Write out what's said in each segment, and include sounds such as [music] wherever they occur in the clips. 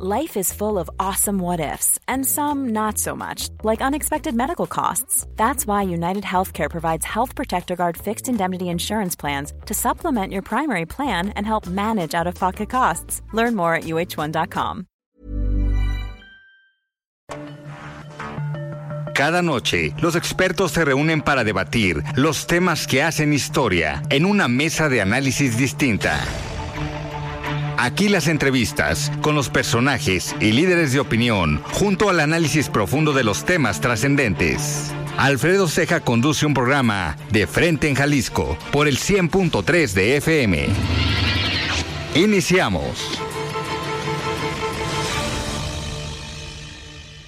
Life is full of awesome what ifs, and some not so much, like unexpected medical costs. That's why United Healthcare provides Health Protector Guard fixed indemnity insurance plans to supplement your primary plan and help manage out of pocket costs. Learn more at uh1.com. Cada noche, los expertos se reúnen para debatir los temas que hacen historia en una mesa de análisis distinta. Aquí las entrevistas con los personajes y líderes de opinión, junto al análisis profundo de los temas trascendentes. Alfredo Ceja conduce un programa de Frente en Jalisco por el 100.3 de FM. Iniciamos.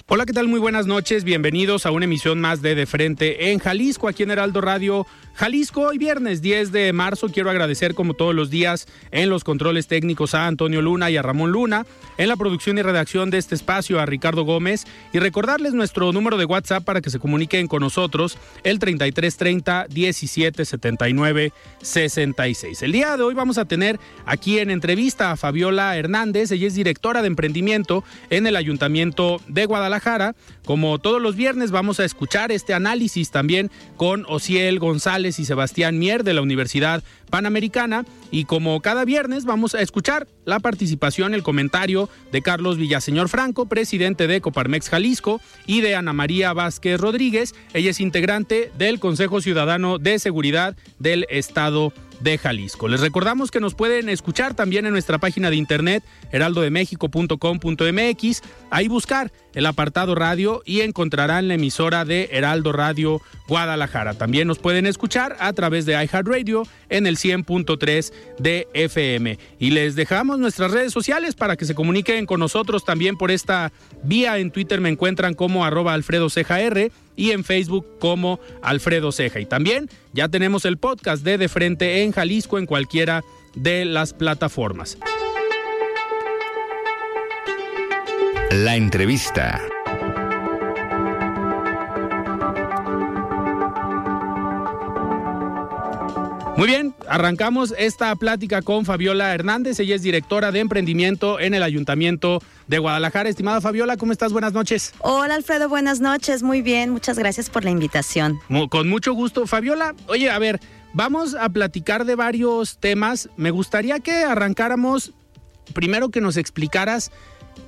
Hola, ¿qué tal? Muy buenas noches. Bienvenidos a una emisión más de De Frente en Jalisco, aquí en Heraldo Radio Jalisco. Hoy viernes 10 de marzo quiero agradecer como todos los días en los controles técnicos a Antonio Luna y a Ramón Luna, en la producción y redacción de este espacio a Ricardo Gómez y recordarles nuestro número de WhatsApp para que se comuniquen con nosotros el 3330 1779 66. El día de hoy vamos a tener aquí en entrevista a Fabiola Hernández, ella es directora de emprendimiento en el Ayuntamiento de Guadalajara. Como todos los viernes vamos a escuchar este análisis también con Ociel González y Sebastián Mier de la Universidad Panamericana. Y como cada viernes vamos a escuchar la participación, el comentario de Carlos Villaseñor Franco, presidente de Coparmex Jalisco, y de Ana María Vázquez Rodríguez. Ella es integrante del Consejo Ciudadano de Seguridad del Estado de Jalisco. Les recordamos que nos pueden escuchar también en nuestra página de internet heraldodemexico.com.mx, ahí buscar el apartado radio y encontrarán la emisora de Heraldo Radio Guadalajara. También nos pueden escuchar a través de iHeartRadio en el 100.3 de FM. Y les dejamos nuestras redes sociales para que se comuniquen con nosotros también por esta vía. En Twitter me encuentran como arroba Alfredo y en Facebook como Alfredo Ceja. Y también ya tenemos el podcast de De Frente en Jalisco en cualquiera de las plataformas. La entrevista. Muy bien, arrancamos esta plática con Fabiola Hernández. Ella es directora de emprendimiento en el Ayuntamiento de Guadalajara. Estimada Fabiola, ¿cómo estás? Buenas noches. Hola Alfredo, buenas noches. Muy bien, muchas gracias por la invitación. Con mucho gusto. Fabiola, oye, a ver, vamos a platicar de varios temas. Me gustaría que arrancáramos, primero que nos explicaras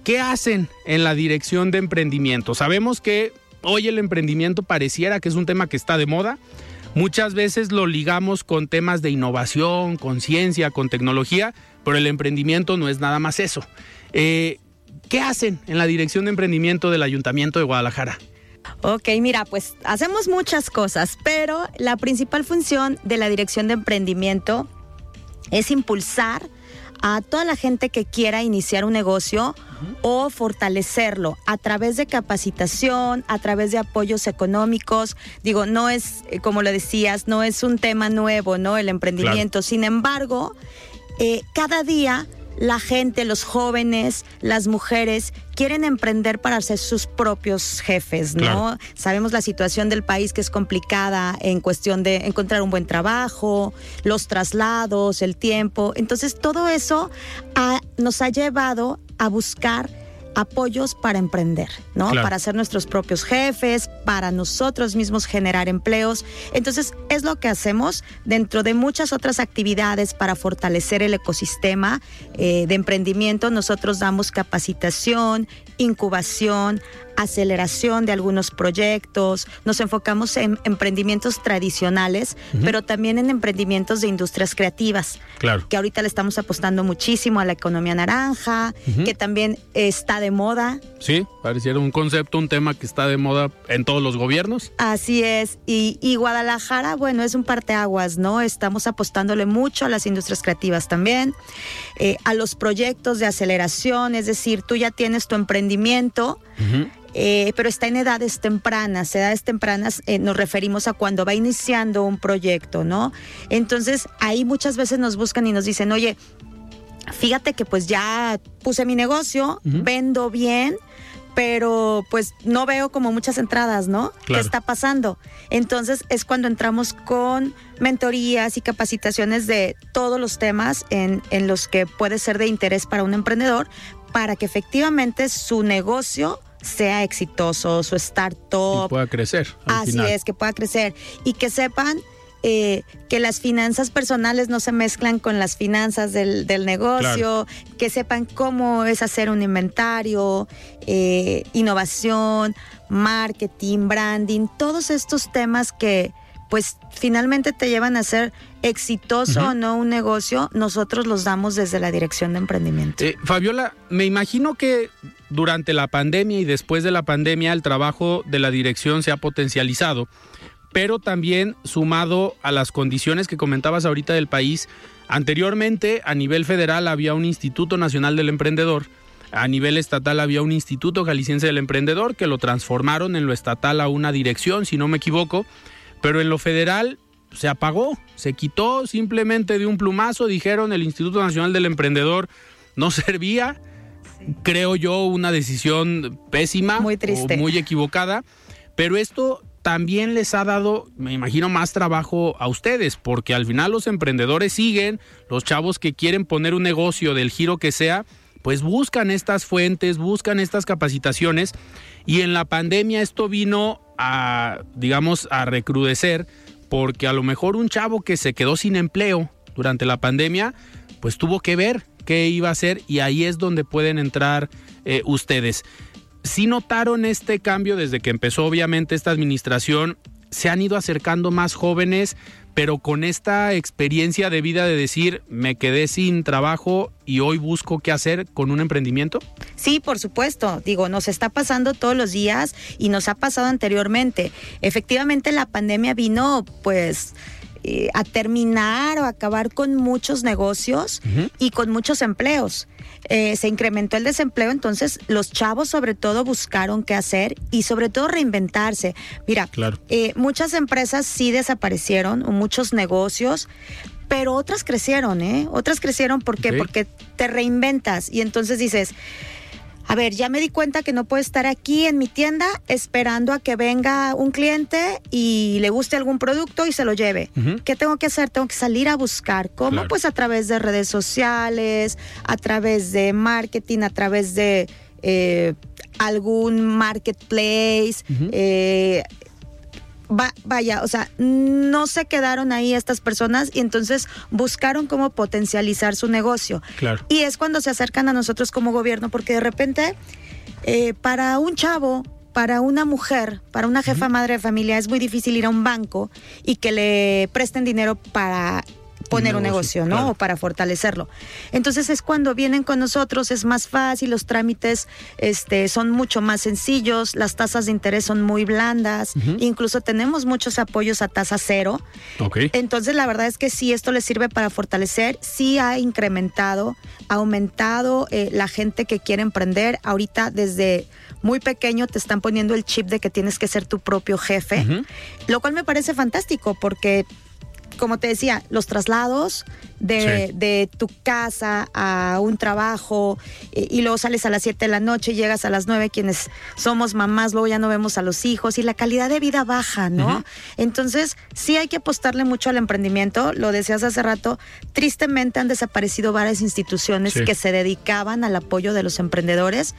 qué hacen en la dirección de emprendimiento. Sabemos que hoy el emprendimiento pareciera que es un tema que está de moda Muchas veces lo ligamos con temas de innovación, con ciencia, con tecnología, pero el emprendimiento no es nada más eso. Eh, ¿Qué hacen en la dirección de emprendimiento del Ayuntamiento de Guadalajara? Ok, mira, pues hacemos muchas cosas, pero la principal función de la dirección de emprendimiento es impulsar a toda la gente que quiera iniciar un negocio o fortalecerlo a través de capacitación, a través de apoyos económicos. Digo, no es, eh, como lo decías, no es un tema nuevo, ¿no? El emprendimiento. Sin embargo, eh, cada día la gente, los jóvenes, las mujeres quieren emprender para ser sus propios jefes, ¿no? Sabemos la situación del país que es complicada en cuestión de encontrar un buen trabajo, los traslados, el tiempo. Entonces, todo eso nos ha llevado a buscar apoyos para emprender, ¿no? Para ser nuestros propios jefes, para nosotros mismos generar empleos. Entonces, es lo que hacemos dentro de muchas otras actividades para fortalecer el ecosistema eh, de emprendimiento. Nosotros damos capacitación, incubación, aceleración de algunos proyectos, nos enfocamos en emprendimientos tradicionales, pero también en emprendimientos de industrias creativas. Claro. Que ahorita le estamos apostando muchísimo a la economía naranja, que también está de moda. Sí, pareciera un concepto, un tema que está de moda en todos los gobiernos. Así es. Y, Guadalajara, bueno, es un parteaguas, ¿no? Estamos apostándole mucho a las industrias creativas también, eh, a los proyectos de aceleración, es decir, tú ya tienes tu emprendimiento. Eh, pero está en edades tempranas. Edades tempranas eh, nos referimos a cuando va iniciando un proyecto, ¿no? Entonces ahí muchas veces nos buscan y nos dicen, oye, fíjate que pues ya puse mi negocio, vendo bien, pero pues no veo como muchas entradas, ¿no? ¿Qué está pasando? Entonces es cuando entramos con mentorías y capacitaciones de todos los temas en, en los que puede ser de interés para un emprendedor para que efectivamente su negocio sea exitoso, su startup. Y pueda crecer. Así es, que pueda crecer. Y que sepan eh, que las finanzas personales no se mezclan con las finanzas del, negocio, que sepan cómo es hacer un inventario, eh, innovación, marketing, branding, todos estos temas que pues finalmente te llevan a ser exitoso o no un negocio, nosotros los damos desde la dirección de emprendimiento. Eh, Fabiola, me imagino que durante la pandemia y después de la pandemia el trabajo de la dirección se ha potencializado, pero también sumado a las condiciones que comentabas ahorita del país, anteriormente a nivel federal había un Instituto Nacional del Emprendedor, a nivel estatal había un Instituto Jalisciense del Emprendedor que lo transformaron en lo estatal a una dirección, si no me equivoco, pero en lo federal se apagó, se quitó simplemente de un plumazo, dijeron el Instituto Nacional del Emprendedor no [laughs] servía, creo yo una decisión pésima, muy triste, muy equivocada, pero esto también les ha dado, me imagino, más trabajo a ustedes, porque al final los emprendedores siguen, los chavos que quieren poner un negocio del giro que sea, pues buscan estas fuentes, buscan estas capacitaciones y en la pandemia esto vino a, digamos, a recrudecer porque a lo mejor un chavo que se quedó sin empleo durante la pandemia, pues tuvo que ver qué iba a hacer y ahí es donde pueden entrar eh, ustedes. Si notaron este cambio desde que empezó obviamente esta administración, se han ido acercando más jóvenes, pero con esta experiencia de vida de decir, me quedé sin trabajo y hoy busco qué hacer con un emprendimiento? Sí, por supuesto. Digo, nos está pasando todos los días y nos ha pasado anteriormente. Efectivamente, la pandemia vino, pues, eh, a terminar o acabar con muchos negocios y con muchos empleos. Eh, se incrementó el desempleo, entonces los chavos sobre todo buscaron qué hacer y sobre todo reinventarse. Mira, eh, muchas empresas sí desaparecieron, muchos negocios, pero otras crecieron, ¿eh? Otras crecieron ¿por porque te reinventas y entonces dices, a ver, ya me di cuenta que no puedo estar aquí en mi tienda esperando a que venga un cliente y le guste algún producto y se lo lleve. ¿Qué tengo que hacer? Tengo que salir a buscar. ¿Cómo? Pues a través de redes sociales, a través de marketing, a través de eh, algún marketplace, vaya, o sea, no se quedaron ahí estas personas y entonces buscaron cómo potencializar su negocio. Claro. Y es cuando se acercan a nosotros como gobierno, porque de repente, eh, para un chavo, para una mujer, para una jefa madre de familia, es muy difícil ir a un banco y que le presten dinero para poner un negocio, ¿no? O para fortalecerlo. Entonces es cuando vienen con nosotros, es más fácil, los trámites este, son mucho más sencillos, las tasas de interés son muy blandas, incluso tenemos muchos apoyos a tasa cero. Okay. Entonces la verdad es que sí, esto les sirve para fortalecer, sí ha incrementado, ha aumentado eh, la gente que quiere emprender. Ahorita desde muy pequeño te están poniendo el chip de que tienes que ser tu propio jefe, lo cual me parece fantástico porque como te decía, los traslados de, tu casa a un trabajo y, luego sales a las 7 de la noche, llegas a las 9, quienes somos mamás, luego ya no vemos a los hijos y la calidad de vida baja, ¿no? Entonces, sí hay que apostarle mucho al emprendimiento, lo decías hace rato, tristemente han desaparecido varias instituciones que se dedicaban al apoyo de los emprendedores,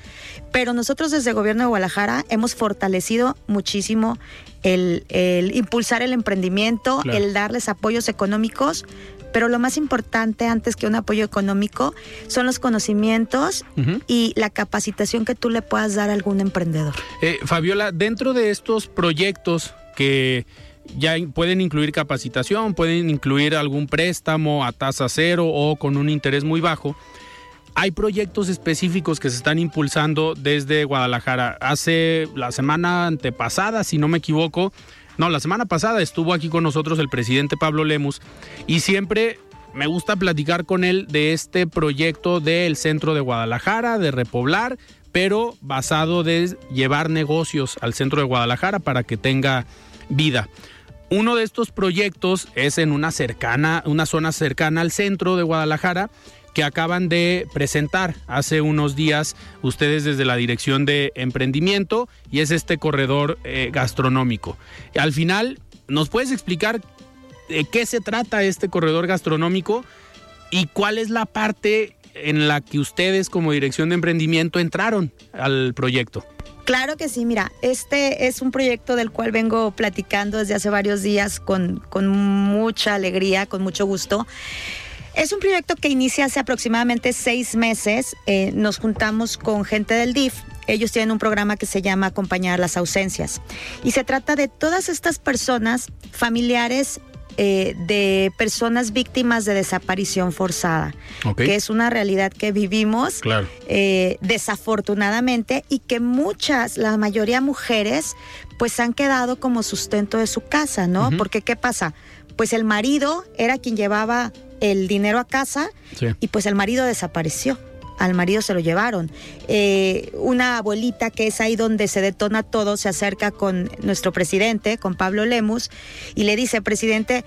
pero nosotros desde el gobierno de Guadalajara hemos fortalecido muchísimo el, impulsar el emprendimiento, el darles apoyos económicos, pero lo más importante antes que un apoyo económico son los conocimientos y la capacitación que tú le puedas dar a algún emprendedor. Eh, Fabiola, dentro de estos proyectos que ya pueden incluir capacitación, pueden incluir algún préstamo a tasa cero o con un interés muy bajo, hay proyectos específicos que se están impulsando desde Guadalajara. Hace la semana antepasada, si no me equivoco, no, la semana pasada estuvo aquí con nosotros el presidente Pablo Lemus y siempre me gusta platicar con él de este proyecto del centro de Guadalajara, de repoblar, pero basado de llevar negocios al centro de Guadalajara para que tenga vida. Uno de estos proyectos es en una cercana, una zona cercana al centro de Guadalajara que acaban de presentar hace unos días ustedes desde la Dirección de Emprendimiento y es este corredor eh, gastronómico. Al final, ¿nos puedes explicar de qué se trata este corredor gastronómico y cuál es la parte en la que ustedes como dirección de emprendimiento entraron al proyecto. Claro que sí, mira, este es un proyecto del cual vengo platicando desde hace varios días con, con mucha alegría, con mucho gusto. Es un proyecto que inicia hace aproximadamente seis meses. Eh, nos juntamos con gente del DIF. Ellos tienen un programa que se llama Acompañar las ausencias. Y se trata de todas estas personas, familiares eh, de personas víctimas de desaparición forzada, que es una realidad que vivimos eh, desafortunadamente y que muchas, la mayoría mujeres, pues han quedado como sustento de su casa, ¿no? Porque ¿qué pasa? Pues el marido era quien llevaba el dinero a casa y pues el marido desapareció. Al marido se lo llevaron. Eh, una abuelita que es ahí donde se detona todo se acerca con nuestro presidente, con Pablo Lemus, y le dice, presidente,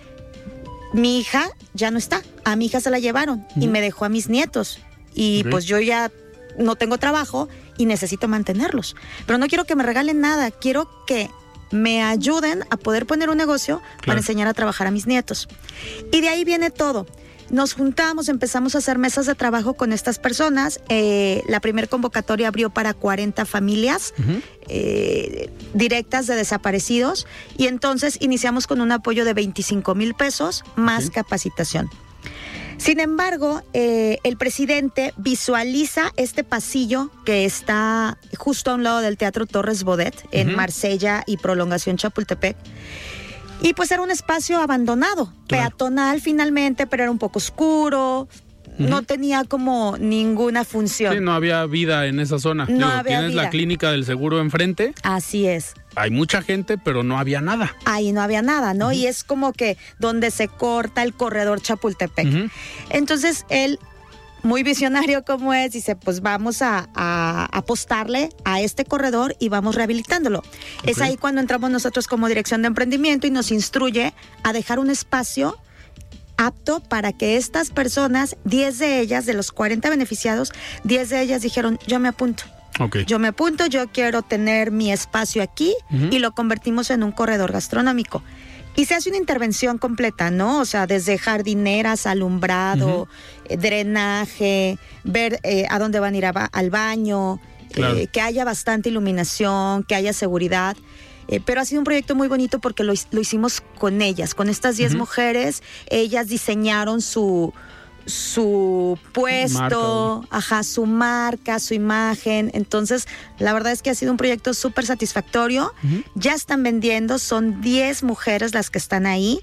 mi hija ya no está, a mi hija se la llevaron y me dejó a mis nietos. Y pues yo ya no tengo trabajo y necesito mantenerlos. Pero no quiero que me regalen nada, quiero que me ayuden a poder poner un negocio para enseñar a trabajar a mis nietos. Y de ahí viene todo. Nos juntamos, empezamos a hacer mesas de trabajo con estas personas. Eh, la primera convocatoria abrió para 40 familias eh, directas de desaparecidos y entonces iniciamos con un apoyo de 25 mil pesos más capacitación. Sin embargo, eh, el presidente visualiza este pasillo que está justo a un lado del Teatro Torres Bodet, en Marsella y Prolongación Chapultepec. Y pues era un espacio abandonado, peatonal finalmente, pero era un poco oscuro, no tenía como ninguna función. Sí, no había vida en esa zona. No había tienes la clínica del seguro enfrente. Así es. Hay mucha gente, pero no había nada. Ahí no había nada, ¿no? Y es como que donde se corta el corredor Chapultepec. Entonces él muy visionario como es, dice, pues vamos a, apostarle a este corredor y vamos rehabilitándolo. Es ahí cuando entramos nosotros como dirección de emprendimiento y nos instruye a dejar un espacio apto para que estas personas, 10 de ellas, de los 40 beneficiados, 10 de ellas dijeron, yo me apunto. Yo me apunto, yo quiero tener mi espacio aquí y lo convertimos en un corredor gastronómico. Y se hace una intervención completa, ¿no? O sea, desde jardineras, alumbrado, drenaje, ver eh, a dónde van a ir al baño, eh, que haya bastante iluminación, que haya seguridad. pero ha sido un proyecto muy bonito porque lo, hicimos con ellas, con estas 10 mujeres. Ellas diseñaron su, su puesto, ajá, su marca, su imagen. Entonces, la verdad es que ha sido un proyecto súper satisfactorio. Ya están vendiendo, son 10 mujeres las que están ahí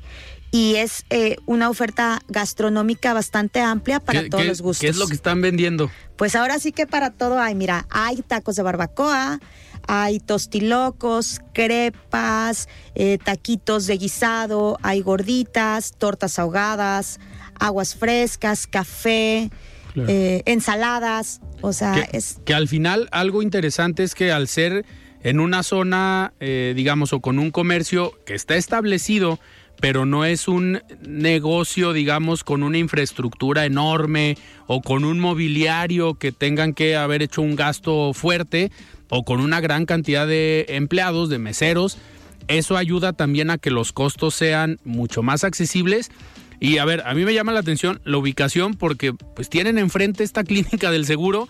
y es eh, una oferta gastronómica bastante amplia para todos los gustos. ¿Qué es lo que están vendiendo? Pues ahora sí que para todo hay, mira, hay tacos de barbacoa, hay tostilocos, crepas, eh, taquitos de guisado, hay gorditas, tortas ahogadas, aguas frescas, café, eh, ensaladas, o sea, es... Que al final algo interesante es que al ser en una zona, eh, digamos, o con un comercio que está establecido, pero no es un negocio, digamos, con una infraestructura enorme o con un mobiliario que tengan que haber hecho un gasto fuerte o con una gran cantidad de empleados, de meseros. Eso ayuda también a que los costos sean mucho más accesibles y a ver, a mí me llama la atención la ubicación porque pues tienen enfrente esta [laughs] clínica del seguro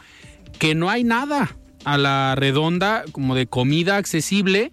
que no hay nada a la redonda como de comida accesible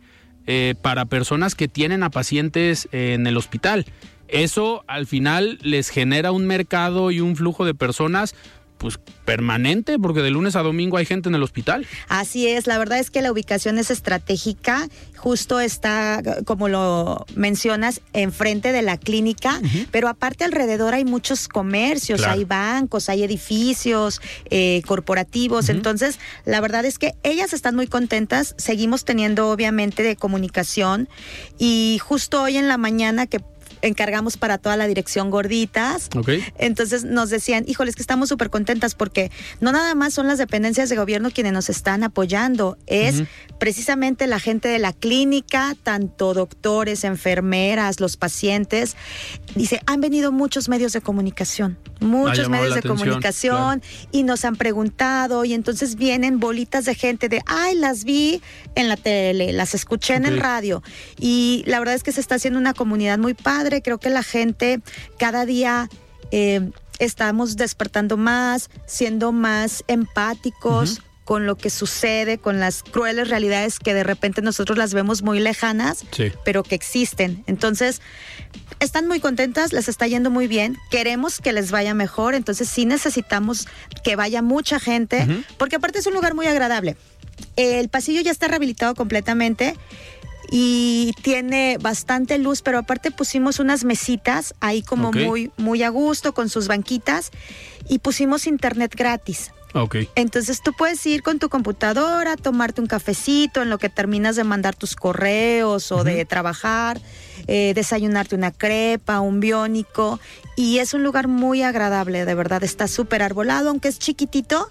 eh, para personas que tienen a pacientes en el hospital. Eso al final les genera un mercado y un flujo de personas pues permanente, porque de lunes a domingo hay gente en el hospital. Así es, la verdad es que la ubicación es estratégica, justo está, como lo mencionas, enfrente de la clínica, pero aparte alrededor hay muchos comercios, hay bancos, hay edificios eh, corporativos, entonces la verdad es que ellas están muy contentas, seguimos teniendo obviamente de comunicación y justo hoy en la mañana que encargamos para toda la dirección gorditas. Entonces nos decían, híjoles, que estamos súper contentas porque no nada más son las dependencias de gobierno quienes nos están apoyando, es precisamente la gente de la clínica, tanto doctores, enfermeras, los pacientes. Dice, han venido muchos medios de comunicación, muchos medios de comunicación y nos han preguntado y entonces vienen bolitas de gente de, ay, las vi en la tele, las escuché en el radio y la verdad es que se está haciendo una comunidad muy padre creo que la gente cada día eh, estamos despertando más, siendo más empáticos. con lo que sucede, con las crueles realidades que de repente nosotros las vemos muy lejanas, Sí. pero que existen. Entonces, están muy contentas, les está yendo muy bien, queremos que les vaya mejor, entonces sí necesitamos que vaya mucha gente, porque aparte es un lugar muy agradable. El pasillo ya está rehabilitado completamente y tiene bastante luz, pero aparte pusimos unas mesitas ahí como muy muy a gusto con sus banquitas y pusimos internet gratis. Ok. Entonces tú puedes ir con tu computadora, tomarte un cafecito en lo que terminas de mandar tus correos o de trabajar, eh, desayunarte una crepa, un biónico. Y es un lugar muy agradable, de verdad. Está súper arbolado, aunque es chiquitito.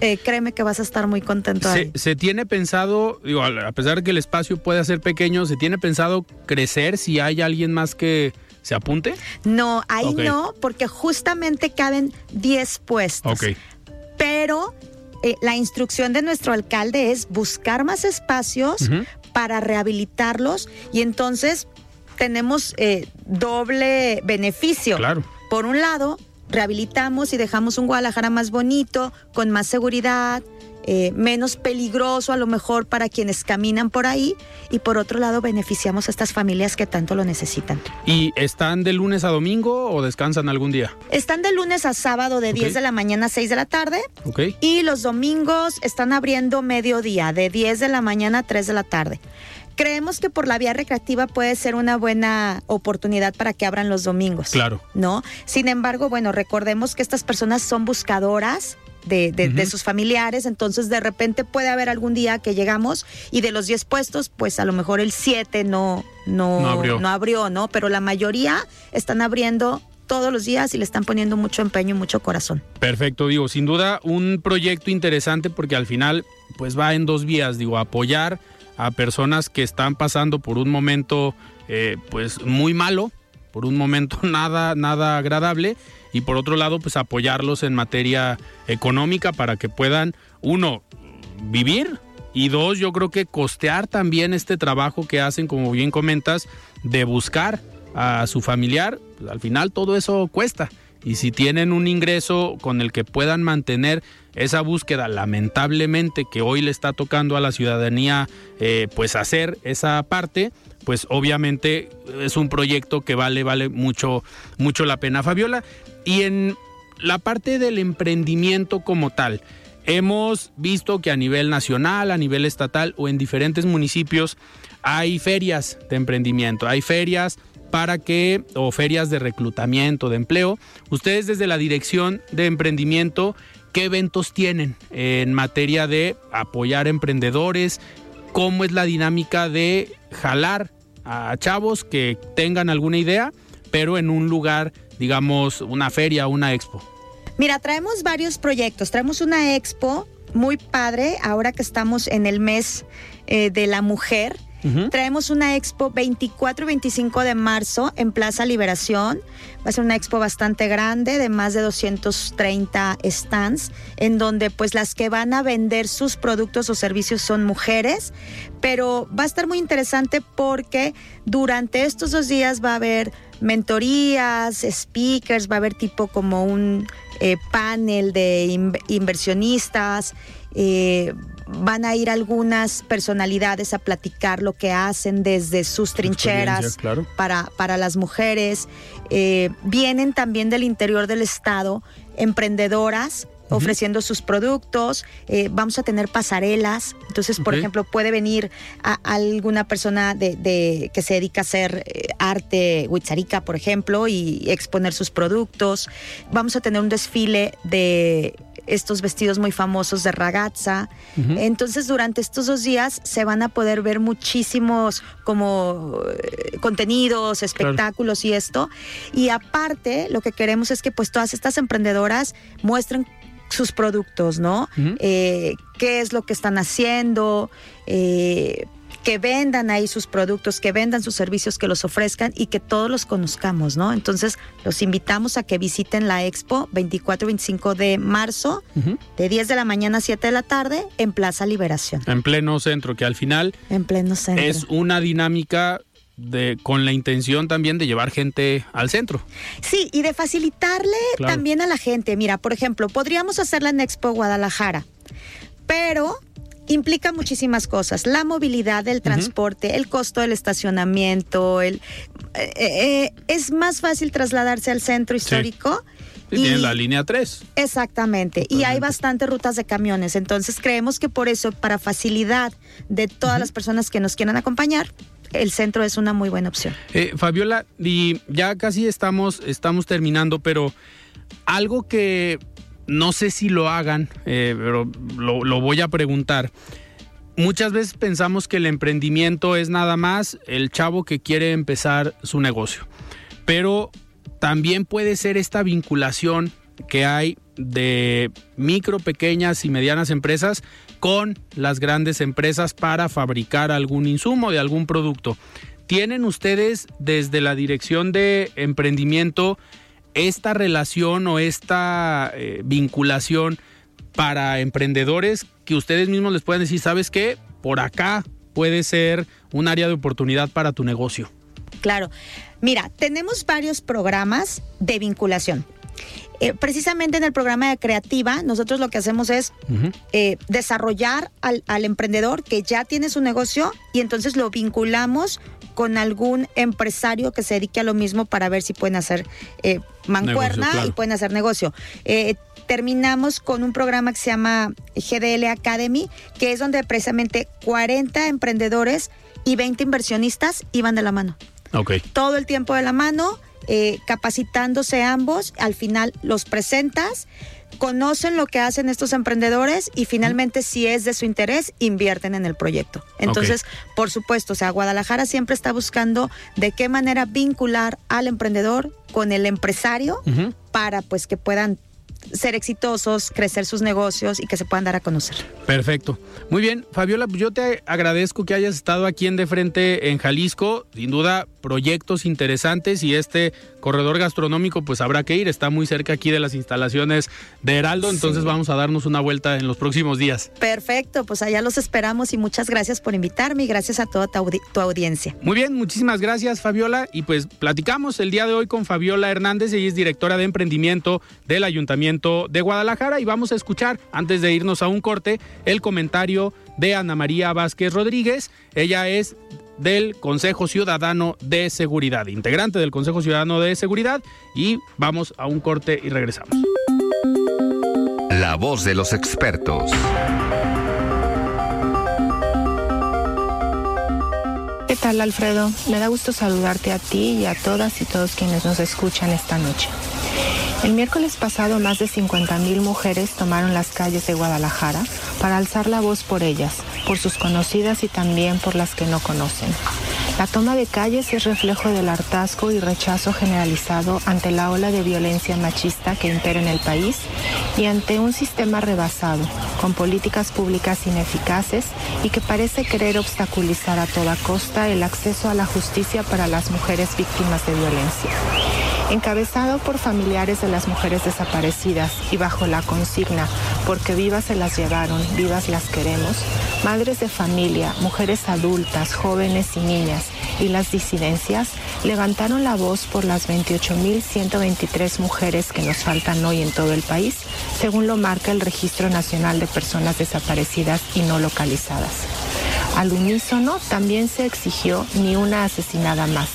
Eh, créeme que vas a estar muy contento ahí. Se, se tiene pensado, digo, a pesar de que el espacio pueda ser pequeño, ¿se tiene pensado crecer si hay alguien más que se apunte? No, ahí no, porque justamente caben 10 puestos. Ok. Pero eh, la instrucción de nuestro alcalde es buscar más espacios para rehabilitarlos y entonces tenemos eh, doble beneficio. Claro. Por un lado, rehabilitamos y dejamos un Guadalajara más bonito, con más seguridad, eh, menos peligroso a lo mejor para quienes caminan por ahí y por otro lado beneficiamos a estas familias que tanto lo necesitan. ¿Y están de lunes a domingo o descansan algún día? Están de lunes a sábado de Ok. 10 de la mañana a 6 de la tarde y los domingos están abriendo mediodía, de 10 de la mañana a 3 de la tarde. Creemos que por la vía recreativa puede ser una buena oportunidad para que abran los domingos. Claro. ¿No? Sin embargo, bueno, recordemos que estas personas son buscadoras. De, de- sus familiares, entonces de repente puede haber algún día que llegamos y de los 10 puestos, pues a lo mejor el 7 no, no, No abrió. no abrió, ¿no? Pero la mayoría están abriendo todos los días y le están poniendo mucho empeño y mucho corazón. Perfecto, digo, sin duda un proyecto interesante porque al final pues va en dos vías, digo, apoyar a personas que están pasando por un momento eh, pues muy malo, por un momento [laughs] nada, nada agradable y por otro lado pues apoyarlos en materia económica para que puedan, uno, vivir y dos, yo creo que costear también este trabajo que hacen, como bien comentas, de buscar a su familiar, pues, al final todo eso cuesta. Y si tienen un ingreso con el que puedan mantener esa búsqueda, lamentablemente que hoy le está tocando a la ciudadanía, eh, pues hacer esa parte, pues obviamente es un proyecto que vale, vale mucho, mucho la pena. Fabiola, y en la parte del emprendimiento como tal, hemos visto que a nivel nacional, a nivel estatal o en diferentes municipios hay ferias de emprendimiento, hay ferias para que, o ferias de reclutamiento, de empleo. Ustedes desde la Dirección de Emprendimiento, ¿qué eventos tienen en materia de apoyar emprendedores? ¿Cómo es la dinámica de jalar a chavos que tengan alguna idea, pero en un lugar, digamos, una feria, una expo? Mira, traemos varios proyectos. Traemos una expo muy padre ahora que estamos en el mes eh, de la mujer. Traemos una expo 24 y 25 de marzo en Plaza Liberación. Va a ser una expo bastante grande de más de 230 stands, en donde pues las que van a vender sus productos o servicios son mujeres. Pero va a estar muy interesante porque durante estos dos días va a haber mentorías, speakers, va a haber tipo como un eh, panel de in- inversionistas. eh, van a ir algunas personalidades a platicar lo que hacen desde sus trincheras claro. para, para las mujeres. Eh, vienen también del interior del estado emprendedoras ofreciendo sus productos, eh, vamos a tener pasarelas, entonces por ejemplo puede venir a, alguna persona de, de- que se dedica a hacer eh, arte huitzarica, por ejemplo, y exponer sus productos, vamos a tener un desfile de estos vestidos muy famosos de ragazza, entonces durante estos dos días se van a poder ver muchísimos como eh, contenidos, espectáculos y esto. Y aparte, lo que queremos es que pues todas estas emprendedoras muestren sus productos, ¿no? Eh, qué es lo que están haciendo, eh, que vendan ahí sus productos, que vendan sus servicios, que los ofrezcan y que todos los conozcamos, ¿no? Entonces, los invitamos a que visiten la expo 24 y 25 de marzo, de 10 de la mañana a 7 de la tarde, en Plaza Liberación, En pleno centro, que al final en pleno centro. es una dinámica de, con la intención también de llevar gente al centro. Sí, y de facilitarle también a la gente. Mira, por ejemplo, podríamos hacerla en Expo Guadalajara, pero implica muchísimas cosas. La movilidad, el transporte, el costo del estacionamiento, el, eh, eh, es más fácil trasladarse al centro histórico. y, tiene la línea 3. Exactamente. Y hay bastantes rutas de camiones. Entonces creemos que por eso, para facilidad de todas las personas que nos quieran acompañar, el centro es una muy buena opción. Eh, Fabiola, y ya casi estamos, estamos terminando, pero algo que no sé si lo hagan, eh, pero lo, lo voy a preguntar. Muchas veces pensamos que el emprendimiento es nada más el chavo que quiere empezar su negocio, pero también puede ser esta vinculación que hay de micro, pequeñas y medianas empresas con las grandes empresas para fabricar algún insumo de algún producto. ¿Tienen ustedes desde la dirección de emprendimiento esta relación o esta eh, vinculación para emprendedores que ustedes mismos les pueden decir, sabes qué, por acá puede ser un área de oportunidad para tu negocio? Claro. Mira, tenemos varios programas de vinculación. Eh, precisamente en el programa de Creativa, nosotros lo que hacemos es eh, desarrollar al, al, emprendedor que ya tiene su negocio y entonces lo vinculamos con algún empresario que se dedique a lo mismo para ver si pueden hacer eh, mancuerna y pueden hacer negocio. Eh, terminamos con un programa que se llama GDL Academy, que es donde precisamente 40 emprendedores y 20 inversionistas iban de la mano. Okay. Todo el tiempo de la mano, eh, capacitándose ambos, al final los presentas conocen lo que hacen estos emprendedores y finalmente si es de su interés invierten en el proyecto. Entonces, por supuesto, o sea, Guadalajara siempre está buscando de qué manera vincular al emprendedor con el empresario para pues que puedan ser exitosos, crecer sus negocios y que se puedan dar a conocer. Perfecto. Muy bien, Fabiola, pues yo te agradezco que hayas estado aquí en De Frente en Jalisco. Sin duda, proyectos interesantes y este corredor gastronómico pues habrá que ir. Está muy cerca aquí de las instalaciones de Heraldo, entonces vamos a darnos una vuelta en los próximos días. Perfecto, pues allá los esperamos y muchas gracias por invitarme y gracias a toda tu, audiencia. Muy bien, muchísimas gracias Fabiola y pues platicamos el día de hoy con Fabiola Hernández, ella es directora de emprendimiento del Ayuntamiento de Guadalajara y vamos a escuchar antes de irnos a un corte el comentario de Ana María Vázquez Rodríguez. Ella es del Consejo Ciudadano de Seguridad, integrante del Consejo Ciudadano de Seguridad y vamos a un corte y regresamos. La voz de los expertos. ¿Qué tal Alfredo? Me da gusto saludarte a ti y a todas y todos quienes nos escuchan esta noche. El miércoles pasado más de 50.000 mujeres tomaron las calles de Guadalajara para alzar la voz por ellas, por sus conocidas y también por las que no conocen. La toma de calles es reflejo del hartazgo y rechazo generalizado ante la ola de violencia machista que impera en el país y ante un sistema rebasado, con políticas públicas ineficaces y que parece querer obstaculizar a toda costa el acceso a la justicia para las mujeres víctimas de violencia encabezado por familiares de las mujeres desaparecidas y bajo la consigna porque vivas se las llevaron, vivas las queremos, madres de familia, mujeres adultas, jóvenes y niñas y las disidencias levantaron la voz por las 28.123 mujeres que nos faltan hoy en todo el país, según lo marca el Registro Nacional de Personas Desaparecidas y No Localizadas. Al unísono también se exigió ni una asesinada más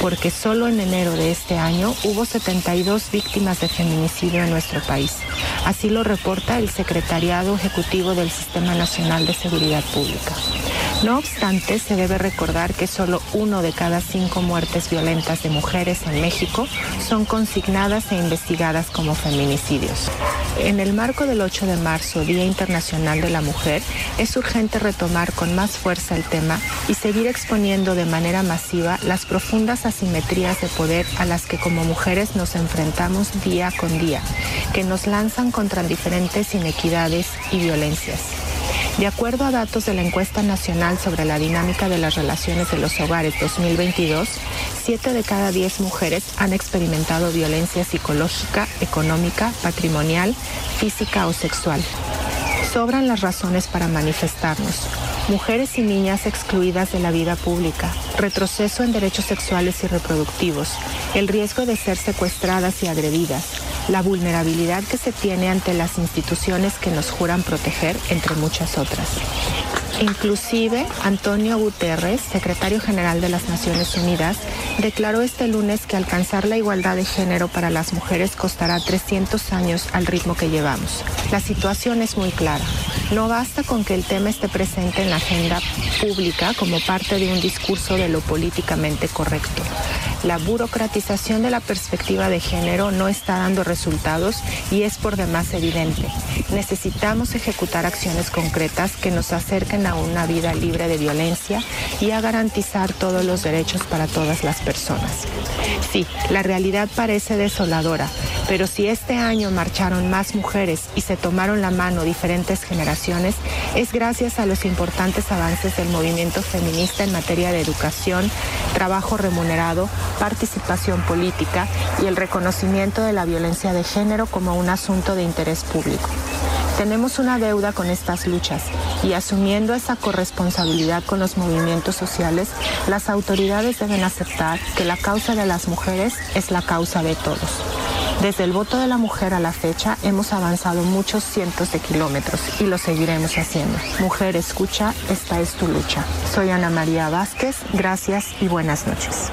porque solo en enero de este año hubo 72 víctimas de feminicidio en nuestro país. Así lo reporta el Secretariado Ejecutivo del Sistema Nacional de Seguridad Pública. No obstante, se debe recordar que solo uno de cada cinco muertes violentas de mujeres en México son consignadas e investigadas como feminicidios. En el marco del 8 de marzo, Día Internacional de la Mujer, es urgente retomar con más fuerza el tema y seguir exponiendo de manera masiva las profundas asimetrías de poder a las que como mujeres nos enfrentamos día con día, que nos lanzan contra diferentes inequidades y violencias. De acuerdo a datos de la encuesta nacional sobre la dinámica de las relaciones de los hogares 2022, 7 de cada 10 mujeres han experimentado violencia psicológica, económica, patrimonial, física o sexual. Sobran las razones para manifestarnos. Mujeres y niñas excluidas de la vida pública, retroceso en derechos sexuales y reproductivos, el riesgo de ser secuestradas y agredidas, la vulnerabilidad que se tiene ante las instituciones que nos juran proteger, entre muchas otras. Inclusive, Antonio Guterres, secretario general de las Naciones Unidas, declaró este lunes que alcanzar la igualdad de género para las mujeres costará 300 años al ritmo que llevamos. La situación es muy clara. No basta con que el tema esté presente en la agenda pública como parte de un discurso de lo políticamente correcto. La burocratización de la perspectiva de género no está dando resultados y es por demás evidente. Necesitamos ejecutar acciones concretas que nos acerquen a una vida libre de violencia y a garantizar todos los derechos para todas las personas. Sí, la realidad parece desoladora, pero si este año marcharon más mujeres y se tomaron la mano diferentes generaciones, es gracias a los importantes avances del movimiento feminista en materia de educación, trabajo remunerado, participación política y el reconocimiento de la violencia de género como un asunto de interés público. Tenemos una deuda con estas luchas y asumiendo esa corresponsabilidad con los movimientos sociales, las autoridades deben aceptar que la causa de las mujeres es la causa de todos. Desde el voto de la mujer a la fecha hemos avanzado muchos cientos de kilómetros y lo seguiremos haciendo. Mujer, escucha, esta es tu lucha. Soy Ana María Vázquez, gracias y buenas noches.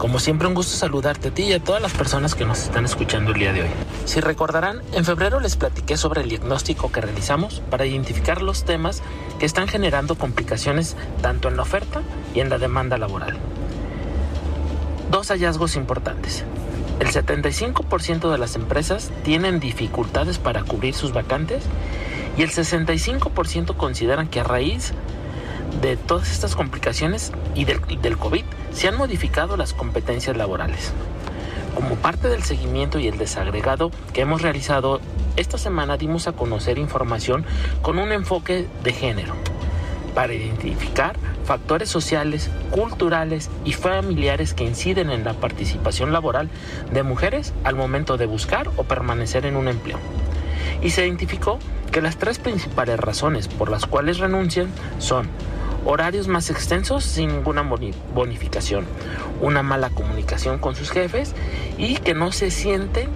Como siempre, un gusto saludarte a ti y a todas las personas que nos están escuchando el día de hoy. Si recordarán, en febrero les platiqué sobre el diagnóstico que realizamos para identificar los temas que están generando complicaciones tanto en la oferta y en la demanda laboral. Dos hallazgos importantes. El 75% de las empresas tienen dificultades para cubrir sus vacantes y el 65% consideran que a raíz de todas estas complicaciones y del, del, COVID se han modificado las competencias laborales. Como parte del seguimiento y el desagregado que hemos realizado, esta semana dimos a conocer información con un enfoque de género para identificar factores sociales, culturales y familiares que inciden en la participación laboral de mujeres al momento de buscar o permanecer en un empleo. Y se identificó que las tres principales razones por las cuales renuncian son horarios más extensos sin ninguna bonificación, una mala comunicación con sus jefes y que no se sienten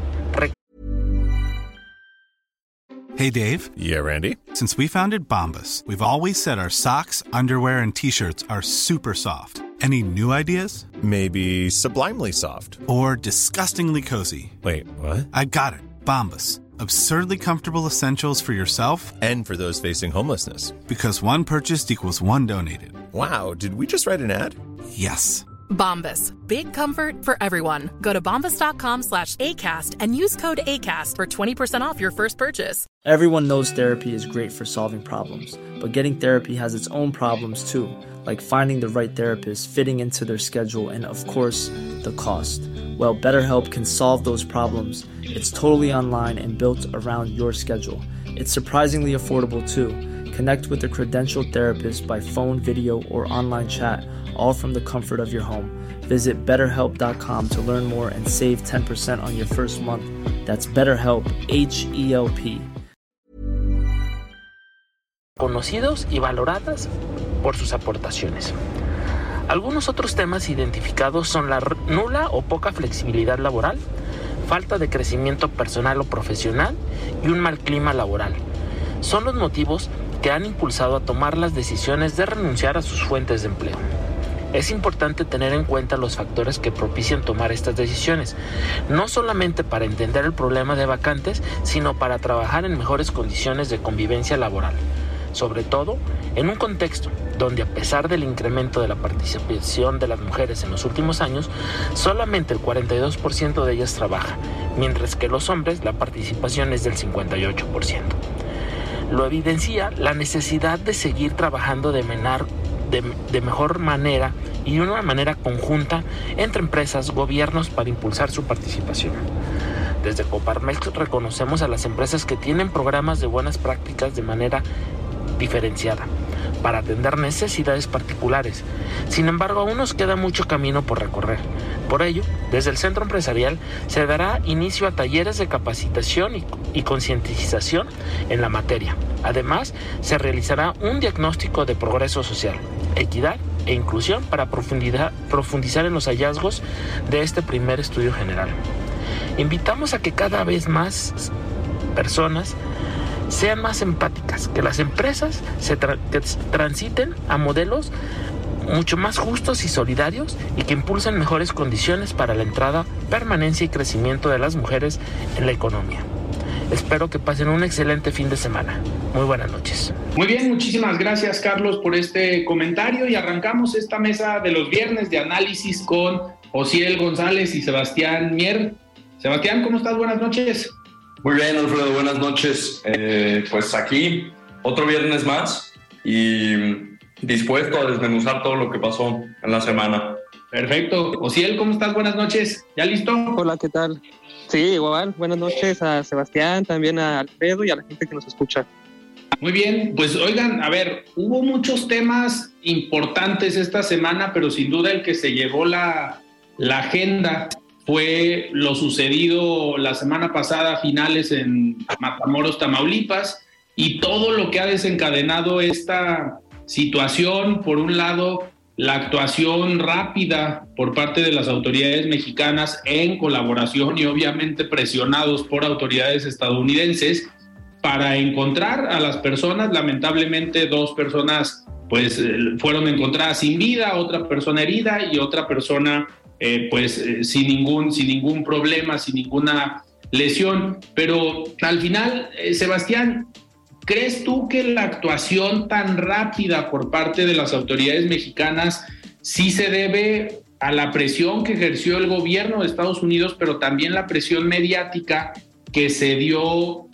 Hey Dave. Yeah, Randy. Since we founded Bombus, we've always said our socks, underwear and t-shirts are super soft. Any new ideas? Maybe sublimely soft or disgustingly cozy. Wait, what? I got it. Bombus absurdly comfortable essentials for yourself and for those facing homelessness. Because one purchased equals one donated. Wow, did we just write an ad? Yes. Bombas. Big comfort for everyone. Go to bombas.com slash ACAST and use code ACAST for 20% off your first purchase. Everyone knows therapy is great for solving problems, but getting therapy has its own problems too, like finding the right therapist, fitting into their schedule, and of course, the cost. Well, BetterHelp can solve those problems. It's totally online and built around your schedule. It's surprisingly affordable too. Connect with a credentialed therapist by phone, video, or online chat, all from the comfort of your home. Visit betterhelp.com to learn more and save 10% on your first month. That's BetterHelp, H E. Conocidos y valoradas por sus aportaciones. Algunos otros temas identificados son la nula o poca flexibilidad laboral, falta de crecimiento personal o profesional y un mal clima laboral. Son los motivos que han impulsado a tomar las decisiones de renunciar a sus fuentes de empleo. Es importante tener en cuenta los factores que propician tomar estas decisiones, no solamente para entender el problema de vacantes, sino para trabajar en mejores condiciones de convivencia laboral sobre todo en un contexto donde a pesar del incremento de la participación de las mujeres en los últimos años, solamente el 42% de ellas trabaja, mientras que los hombres la participación es del 58%. lo evidencia la necesidad de seguir trabajando de, menar, de, de mejor manera y de una manera conjunta entre empresas, gobiernos para impulsar su participación. Desde Coparmex reconocemos a las empresas que tienen programas de buenas prácticas de manera diferenciada para atender necesidades particulares. Sin embargo, aún nos queda mucho camino por recorrer. Por ello, desde el centro empresarial se dará inicio a talleres de capacitación y, y concientización en la materia. Además, se realizará un diagnóstico de progreso social, equidad e inclusión para profundizar en los hallazgos de este primer estudio general. Invitamos a que cada vez más personas sean más empáticas, que las empresas se transiten a modelos mucho más justos y solidarios y que impulsen mejores condiciones para la entrada, permanencia y crecimiento de las mujeres en la economía. Espero que pasen un excelente fin de semana. Muy buenas noches. Muy bien, muchísimas gracias Carlos por este comentario y arrancamos esta mesa de los viernes de análisis con Osiel González y Sebastián Mier. Sebastián, ¿cómo estás? Buenas noches. Muy bien, Alfredo, buenas noches. Eh, pues aquí, otro viernes más y dispuesto a desmenuzar todo lo que pasó en la semana. Perfecto. Osiel, ¿cómo estás? Buenas noches. ¿Ya listo? Hola, ¿qué tal? Sí, igual. Buenas noches a Sebastián, también a Alfredo y a la gente que nos escucha. Muy bien, pues oigan, a ver, hubo muchos temas importantes esta semana, pero sin duda el que se llevó la, la agenda fue lo sucedido la semana pasada, finales en Matamoros, Tamaulipas, y todo lo que ha desencadenado esta situación, por un lado, la actuación rápida por parte de las autoridades mexicanas en colaboración y obviamente presionados por autoridades estadounidenses para encontrar a las personas, lamentablemente dos personas pues eh, fueron encontradas sin vida, otra persona herida y otra persona eh, pues eh, sin, ningún, sin ningún problema, sin ninguna lesión. Pero al final, Sebastián, ¿crees tú que la actuación tan rápida por parte de las autoridades mexicanas sí se debe a la presión que ejerció el gobierno de Estados Unidos, pero también la presión mediática que se dio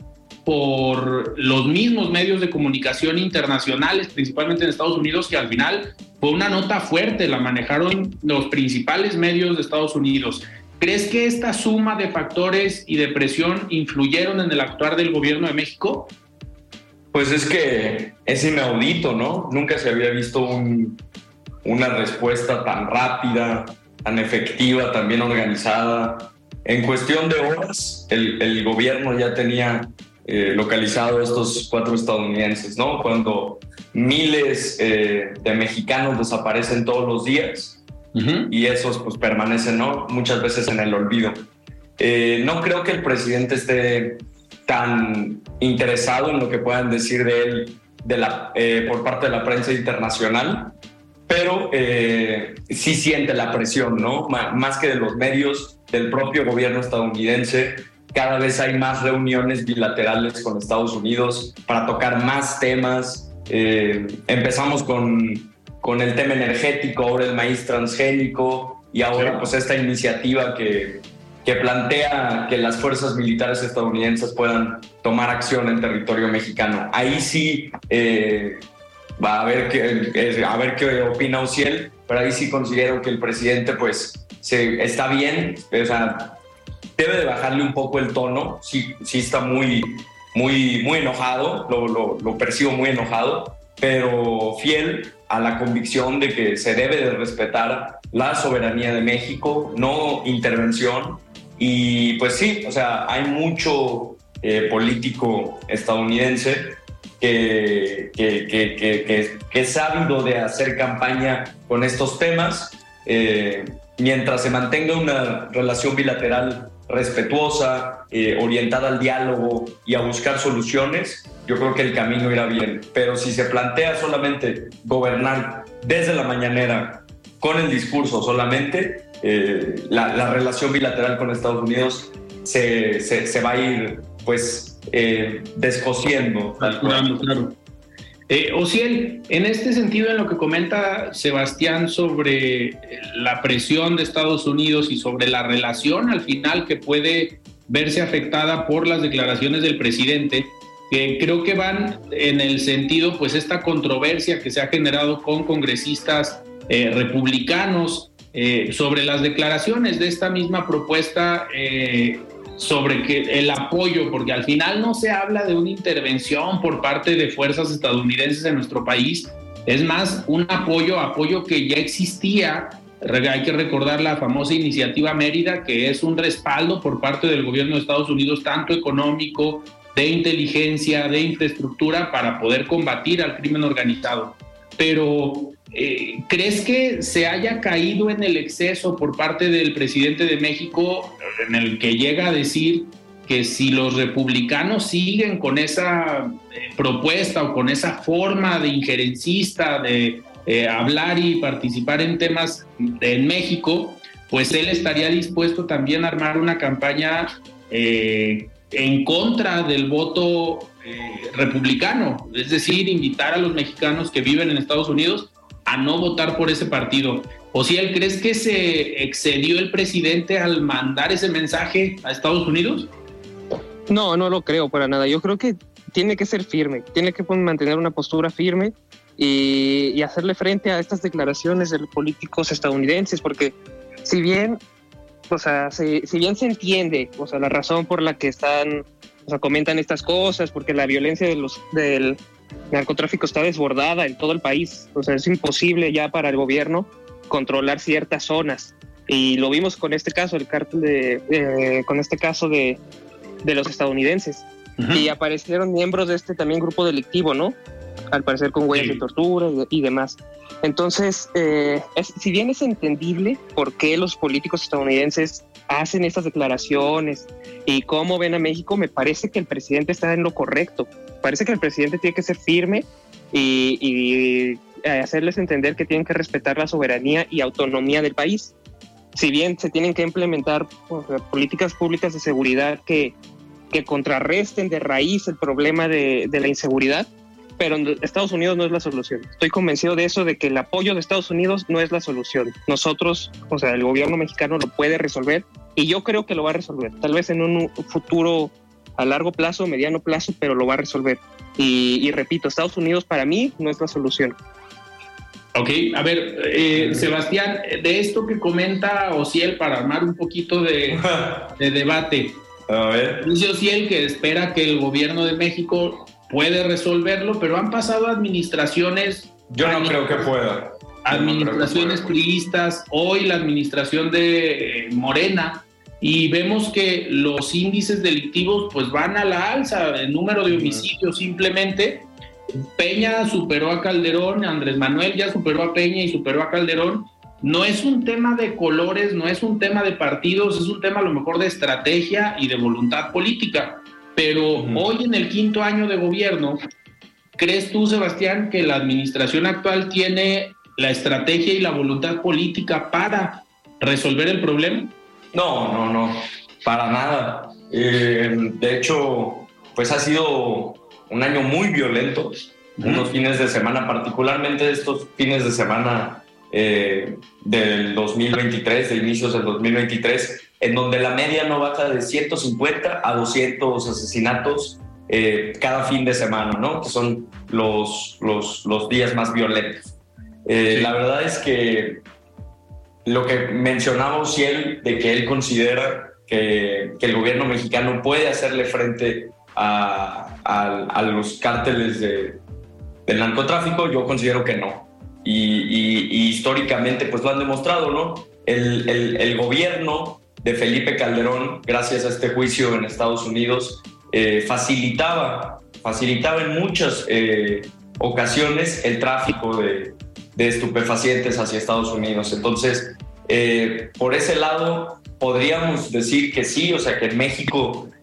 por los mismos medios de comunicación internacionales, principalmente en Estados Unidos, que al final fue una nota fuerte, la manejaron los principales medios de Estados Unidos. ¿Crees que esta suma de factores y de presión influyeron en el actuar del gobierno de México? Pues es que es inaudito, ¿no? Nunca se había visto una respuesta tan rápida, tan efectiva, tan bien organizada. En cuestión de horas, el, el gobierno ya tenía eh, localizado estos cuatro estadounidenses, ¿no? Cuando miles eh, de mexicanos desaparecen todos los días y esos pues permanecen, ¿no? Muchas veces en el olvido. Eh, no creo que el presidente esté tan interesado en lo que puedan decir de él de la, por parte de la prensa internacional, pero sí siente la presión, ¿no? más que de los medios, del propio gobierno estadounidense, cada vez hay más reuniones bilaterales con Estados Unidos para tocar más temas. Eh, empezamos con, con el tema energético, ahora el maíz transgénico y ahora pues esta iniciativa que, que plantea que las fuerzas militares estadounidenses puedan tomar acción en territorio mexicano. Ahí sí eh, va a ver, qué, a ver qué opina Uciel, pero ahí sí considero que el presidente pues se, está bien, o sea, debe de bajarle un poco el tono, sí, sí está muy, muy, muy enojado, lo, lo, lo, percibo muy enojado, pero fiel a la convicción de que se debe de respetar la soberanía de México, no intervención. Y pues sí, o sea, hay mucho eh, político estadounidense que, que, que, que, es ávido de hacer campaña con estos temas. Eh, mientras se mantenga una relación bilateral respetuosa, eh, orientada al diálogo y a buscar soluciones, yo creo que el camino irá bien. Pero si se plantea solamente gobernar desde la mañanera con el discurso solamente, eh, la, relación bilateral con Estados Unidos se, se, va a ir pues eh, descosiendo. Claro, claro. Eh, Ociel, en este sentido, en lo que comenta Sebastián sobre la presión de Estados Unidos y sobre la relación al final que puede verse afectada por las declaraciones del presidente, que creo que van en el sentido, pues esta controversia que se ha generado con congresistas eh, republicanos eh, sobre las declaraciones de esta misma propuesta eh, sobre que el apoyo, porque al final no se habla de una intervención por parte de fuerzas estadounidenses en nuestro país, es más un apoyo, apoyo que ya existía. Hay que recordar la famosa iniciativa Mérida, que es un respaldo por parte del gobierno de Estados Unidos, tanto económico, de inteligencia, de infraestructura, para poder combatir al crimen organizado. Pero eh, ¿Crees que se haya caído en el exceso por parte del presidente de México en el que llega a decir que si los republicanos siguen con esa eh, propuesta o con esa forma de injerencista de eh, hablar y participar en temas en México, pues él estaría dispuesto también a armar una campaña en contra del voto republicano, es decir, invitar a los mexicanos que viven en Estados Unidos a no votar por ese partido. ¿O si él crees que se excedió el presidente al mandar ese mensaje a Estados Unidos? No, no lo creo para nada. Yo creo que tiene que ser firme, tiene que mantener una postura firme y, hacerle frente a estas declaraciones de los políticos estadounidenses, porque si bien, o sea, si, si bien se entiende, o sea, la razón por la que están, o sea, comentan estas cosas, porque la violencia de los, del, narcotráfico está desbordada en todo el país. O sea, es imposible ya para el gobierno controlar ciertas zonas. Y lo vimos con este caso, el cártel de, eh, con este caso de, de los estadounidenses. Y aparecieron miembros de este también grupo delictivo, ¿no? Al parecer con huellas de tortura y, demás. Entonces, eh, si bien es entendible por qué los políticos estadounidenses hacen estas declaraciones y cómo ven a México, me parece que el presidente está en lo correcto. Parece que el presidente tiene que ser firme y, eh, hacerles entender que tienen que respetar la soberanía y autonomía del país. Si bien se tienen que implementar políticas públicas de seguridad que, que contrarresten de raíz el problema de, de la inseguridad, pero Estados Unidos no es la solución. Estoy convencido de eso, de que el apoyo de Estados Unidos no es la solución. Nosotros, o sea, el gobierno mexicano lo puede resolver y yo creo que lo va a resolver. Tal vez en un futuro a largo plazo, mediano plazo, pero lo va a resolver. Y, repito, Estados Unidos para mí no es la solución. Ok, a ver, eh, Sebastián, de esto que comenta Ociel para armar un poquito de, [laughs] de debate. A ver. Dice Ociel que espera que el gobierno de México puede resolverlo, pero han pasado administraciones. Yo no creo que pueda. Administraciones priistas, hoy la administración de eh, Morena, y vemos que los índices delictivos pues van a la alza, el número de homicidios simplemente. Peña superó a Calderón, Andrés Manuel ya superó a Peña y superó a Calderón. No es un tema de colores, no es un tema de partidos, es un tema a lo mejor de estrategia y de voluntad política. Pero hoy en el quinto año de gobierno, ¿crees tú, Sebastián, que la administración actual tiene la estrategia y la voluntad política para resolver el problema? No, no, no, para nada. Eh, de hecho, pues ha sido un año muy violento, unos fines de semana, particularmente estos fines de semana eh, del 2023, de inicios del 2023, en donde la media no baja de 150 a 200 asesinatos eh, cada fin de semana, ¿no? Que son los, los, los días más violentos. Eh, la verdad es que lo que mencionaba Ciel de que él considera que, que, el gobierno mexicano puede hacerle frente a, a, los cárteles de, del narcotráfico, yo considero que no. Y, históricamente pues lo han demostrado, ¿no? El, el, el gobierno de Felipe Calderón, gracias a este juicio en Estados Unidos, eh, facilitaba, facilitaba en muchas eh, ocasiones el tráfico de, estupefacientes hacia Estados Unidos. Entonces, eh, por ese lado, podríamos decir que sí, o sea, que en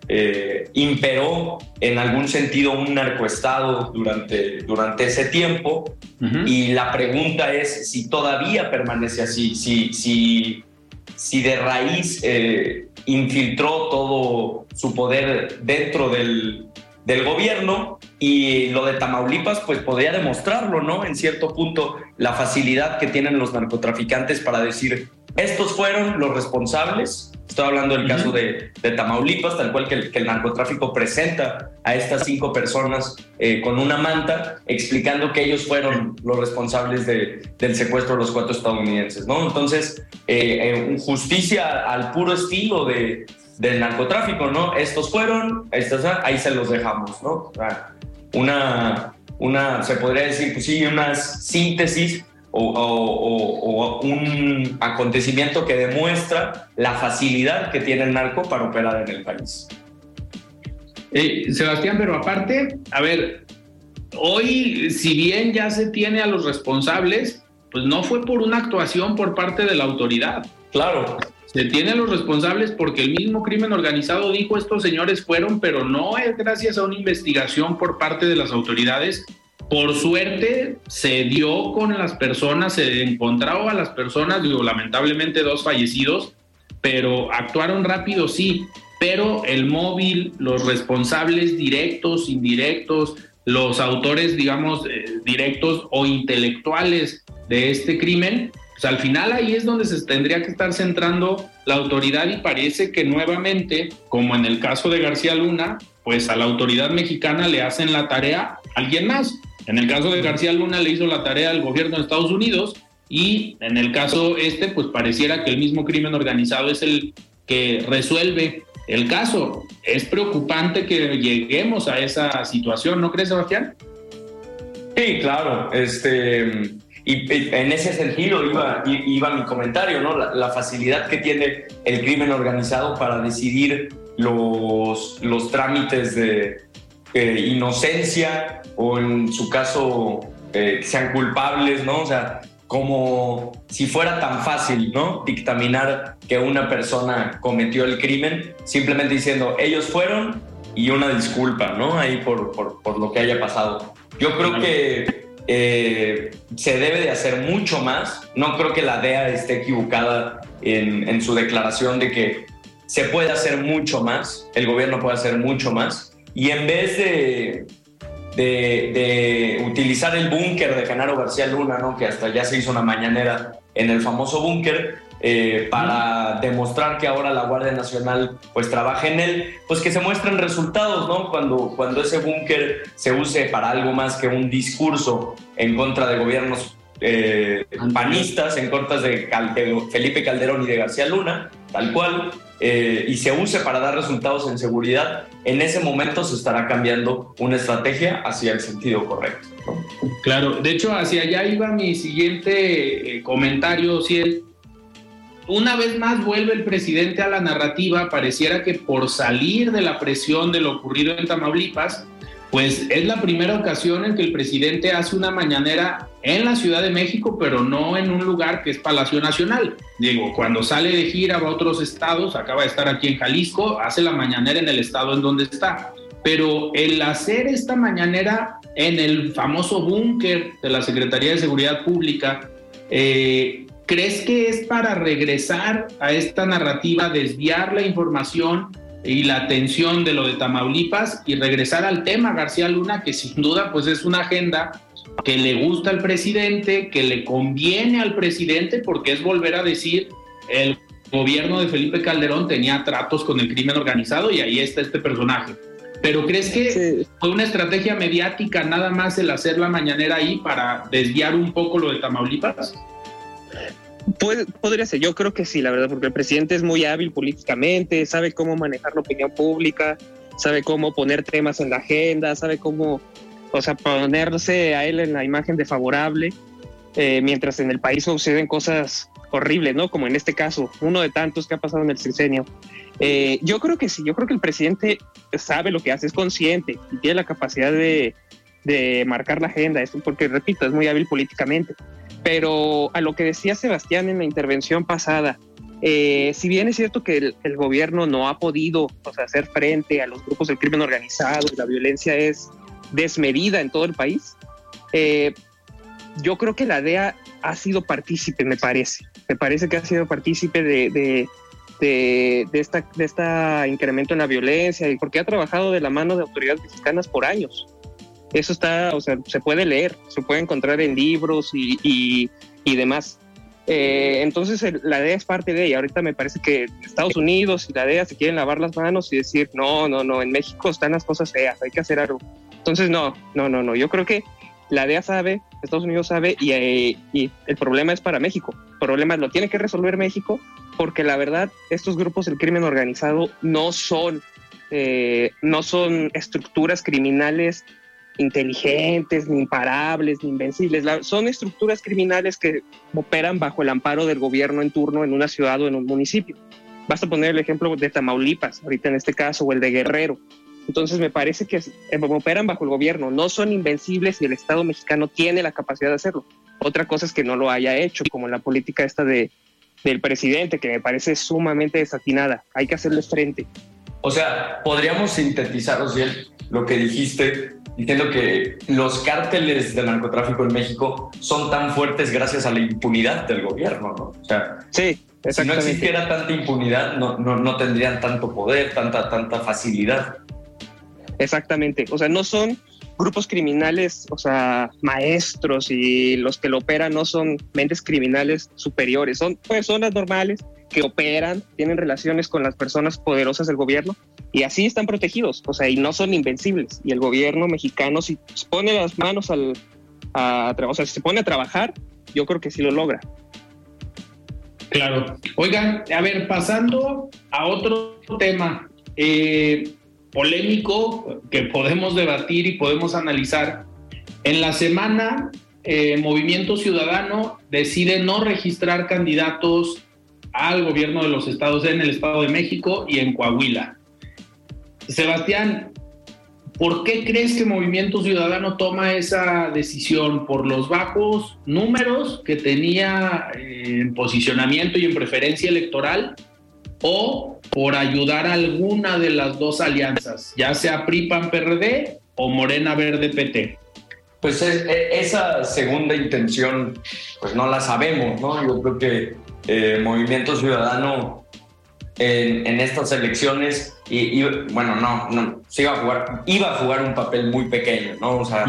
México imperó en algún sentido un narcoestado durante, durante ese tiempo. Y la pregunta es si todavía permanece así, si, si si de raíz eh, infiltró todo su poder dentro del, del, gobierno y lo de Tamaulipas pues podría demostrarlo, ¿no? En cierto punto, la facilidad que tienen los narcotraficantes para decir, estos fueron los responsables Estoy hablando del caso de, de, Tamaulipas, tal cual que el, que el, narcotráfico presenta a estas cinco personas eh, con una manta, explicando que ellos fueron los responsables de, del secuestro de los cuatro estadounidenses, ¿no? Entonces, eh, eh, justicia al puro estilo de, del narcotráfico, ¿no? Estos fueron, estos, ahí se los dejamos, ¿no? Una, una, se podría decir, pues sí, una síntesis o, un acontecimiento que demuestra la facilidad que tiene el narco para operar en el país. Eh, Sebastián, pero aparte, a ver, hoy, si bien ya se tiene a los responsables, pues no fue por una actuación por parte de la autoridad. Claro. Se tiene a los responsables porque el mismo crimen organizado dijo estos señores fueron, pero no es gracias a una investigación por parte de las autoridades por suerte se dio con las personas, se encontraba a las personas, digo, lamentablemente dos fallecidos, pero actuaron rápido, sí, pero el móvil, los responsables directos, indirectos, los autores, digamos, eh, directos o intelectuales de este crimen, pues al final ahí es donde se tendría que estar centrando la autoridad y parece que nuevamente, como en el caso de García Luna, pues a la autoridad mexicana le hacen la tarea alguien más. En el caso de García Luna le hizo la tarea al gobierno de Estados Unidos y en el caso este, pues pareciera que el mismo crimen organizado es el que resuelve el caso. Es preocupante que lleguemos a esa situación, ¿no crees, Sebastián? Sí, claro. Este, y en ese sentido iba, iba mi comentario, ¿no? La, facilidad que tiene el crimen organizado para decidir los, los trámites de, eh, inocencia o en su caso eh, sean culpables, ¿no? O sea, como si fuera tan fácil, ¿no? Dictaminar que una persona cometió el crimen, simplemente diciendo, ellos fueron y una disculpa, ¿no? Ahí por, por, por lo que haya pasado. Yo creo que eh, se debe de hacer mucho más. No creo que la DEA esté equivocada en, en su declaración de que se puede hacer mucho más, el gobierno puede hacer mucho más y en vez de, de, utilizar el búnker de Genaro García Luna, ¿no? que hasta ya se hizo una mañanera en el famoso búnker, eh, para demostrar que ahora la Guardia Nacional pues trabaja en él, pues que se muestren resultados, ¿no? Cuando, cuando ese búnker se use para algo más que un discurso en contra de gobiernos eh, panistas, en contra de Felipe Calderón y de García Luna, tal cual, eh, y se use para dar resultados en seguridad, en ese momento se estará cambiando una estrategia hacia el sentido correcto. Claro, de hecho hacia allá iba mi siguiente eh, comentario, Ciel. Una vez más vuelve el presidente a la narrativa, pareciera que por salir de la presión de lo ocurrido en Tamaulipas, pues es la primera ocasión en que el presidente hace una mañanera en la Ciudad de México, pero no en un lugar que es Palacio Nacional. Digo, cuando sale de gira va a otros estados, acaba de estar aquí en Jalisco, hace la mañanera en el estado en donde está. Pero el hacer esta mañanera en el famoso búnker de la Secretaría de Seguridad Pública, eh, ¿crees que es para regresar a esta narrativa, desviar la información y la atención de lo de Tamaulipas y regresar al tema García Luna, que sin duda pues es una agenda que le gusta al presidente, que le conviene al presidente, porque es volver a decir, el gobierno de Felipe Calderón tenía tratos con el crimen organizado y ahí está este personaje. Pero ¿crees que fue una estrategia mediática nada más el hacer la mañanera ahí para desviar un poco lo de Tamaulipas? podría ser, yo creo que sí, la verdad, porque el presidente es muy hábil políticamente, sabe cómo manejar la opinión pública, sabe cómo poner temas en la agenda, sabe cómo, o sea, ponerse a él en la imagen de favorable, eh, mientras en el país suceden cosas horribles, ¿no? Como en este caso, uno de tantos que ha pasado en el sexenio. Eh, yo creo que sí, yo creo que el presidente sabe lo que hace, es consciente y tiene la capacidad de, de marcar la agenda, eso porque, repito, es muy hábil políticamente. Pero a lo que decía Sebastián en la intervención pasada, eh, si bien es cierto que el, gobierno no ha podido hacer frente a los grupos del crimen organizado y la violencia es desmedida en todo el país, eh, yo creo que la DEA ha sido partícipe, me parece. Me parece que ha sido partícipe de, de, de, esta, de este incremento en la violencia y porque ha trabajado de la mano de autoridades mexicanas por años. Eso está, o sea, se puede leer, se puede encontrar en libros y, y, demás. Eh, entonces la DEA es parte de ella. Ahorita me parece que Estados Unidos y la DEA se quieren lavar las manos y decir, no, no, no, en México están las cosas feas, hay que hacer algo. Entonces, no, no, no, no. Yo creo que la DEA sabe, Estados Unidos sabe y, eh, y, el problema es para México. El problema lo tiene que resolver México porque la verdad estos grupos del crimen organizado no son, eh, no son estructuras criminales inteligentes, ni imparables, ni invencibles. son estructuras criminales que operan bajo el amparo del gobierno en turno en una ciudad o en un municipio. Basta poner el ejemplo de Tamaulipas, ahorita en este caso, o el de Guerrero. Entonces me parece que eh, operan bajo el gobierno, no son invencibles y el Estado mexicano tiene la capacidad de hacerlo. Otra cosa es que no lo haya hecho, como la política esta de, del presidente, que me parece sumamente desatinada. Hay que hacerle frente. O sea, podríamos sintetizar, Ociel, lo que dijiste, diciendo que los cárteles del narcotráfico en México son tan fuertes gracias a la impunidad del gobierno, ¿no? O sea, sí, si no existiera tanta impunidad, no, no, no tendrían tanto poder, tanta, tanta facilidad. Exactamente, o sea, no son grupos criminales, o sea, maestros y los que lo operan no son mentes criminales superiores, son personas normales que operan, tienen relaciones con las personas poderosas del gobierno y así están protegidos, o sea, y no son invencibles. Y el gobierno mexicano, si pone las manos al, a, o sea, si se pone a trabajar, yo creo que sí lo logra. Claro. Oigan, a ver, pasando a otro tema. Eh, polémico que podemos debatir y podemos analizar. En la semana, eh, Movimiento Ciudadano decide no registrar candidatos al gobierno de los estados en el Estado de México y en Coahuila. Sebastián, ¿por qué crees que Movimiento Ciudadano toma esa decisión? ¿Por los bajos números que tenía eh, en posicionamiento y en preferencia electoral? ¿O por ayudar a alguna de las dos alianzas, ya sea PRI-PAN-PRD o Morena Verde-PT? Pues esa segunda intención, pues no la sabemos, ¿no? Yo creo que eh, Movimiento Ciudadano en, estas elecciones, y, bueno, no, no iba, a jugar, iba a jugar un papel muy pequeño, ¿no? O sea,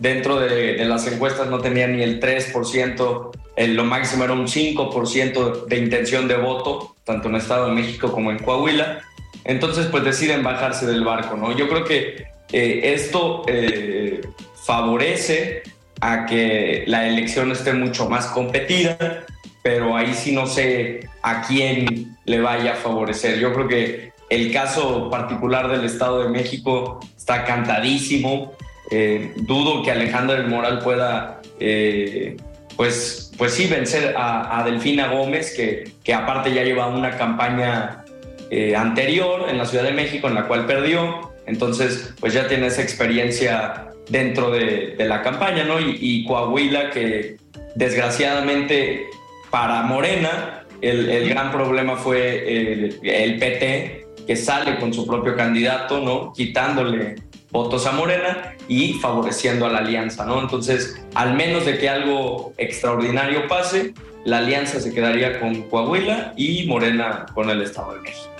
dentro de, de, las encuestas no tenía ni el 3%, el, lo máximo era un 5% de intención de voto, tanto en Estado de México como en Coahuila. Entonces, pues deciden bajarse del barco, ¿no? Yo creo que eh, esto eh, favorece a que la elección esté mucho más competida, pero ahí sí no sé a quién le vaya a favorecer. Yo creo que el caso particular del Estado de México está cantadísimo. Eh, dudo que Alejandra del Moral pueda pues, pues sí, vencer a, Delfina Gómez, que, que, aparte ya lleva una campaña eh, anterior en la Ciudad de México en la cual perdió, entonces pues ya tiene esa experiencia dentro de, la campaña, ¿no? Y, Coahuila, que desgraciadamente para Morena, el, gran problema fue el, el PT, que sale con su propio candidato, ¿no? Quitándole votos a Morena y favoreciendo a la alianza, ¿no? Entonces, al menos de que algo extraordinario pase, la alianza se quedaría con Coahuila y Morena con el Estado de México.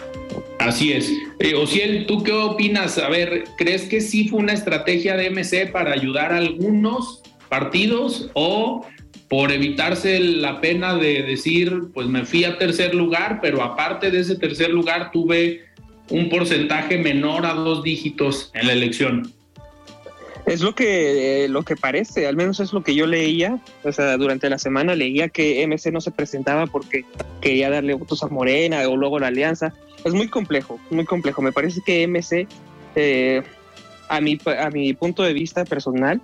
Así es. Eh, Ociel, ¿tú qué opinas? A ver, ¿crees que sí fue una estrategia de MC para ayudar a algunos partidos o por evitarse la pena de decir, pues me fui a tercer lugar, pero aparte de ese tercer lugar tuve un porcentaje menor a dos dígitos en la elección. Es lo que, eh, lo que parece, al menos es lo que yo leía, o sea, durante la semana leía que MC no se presentaba porque quería darle votos a Morena o luego la Alianza. Es muy complejo, muy complejo. Me parece que MC, eh, a, mi, a mi punto de vista personal,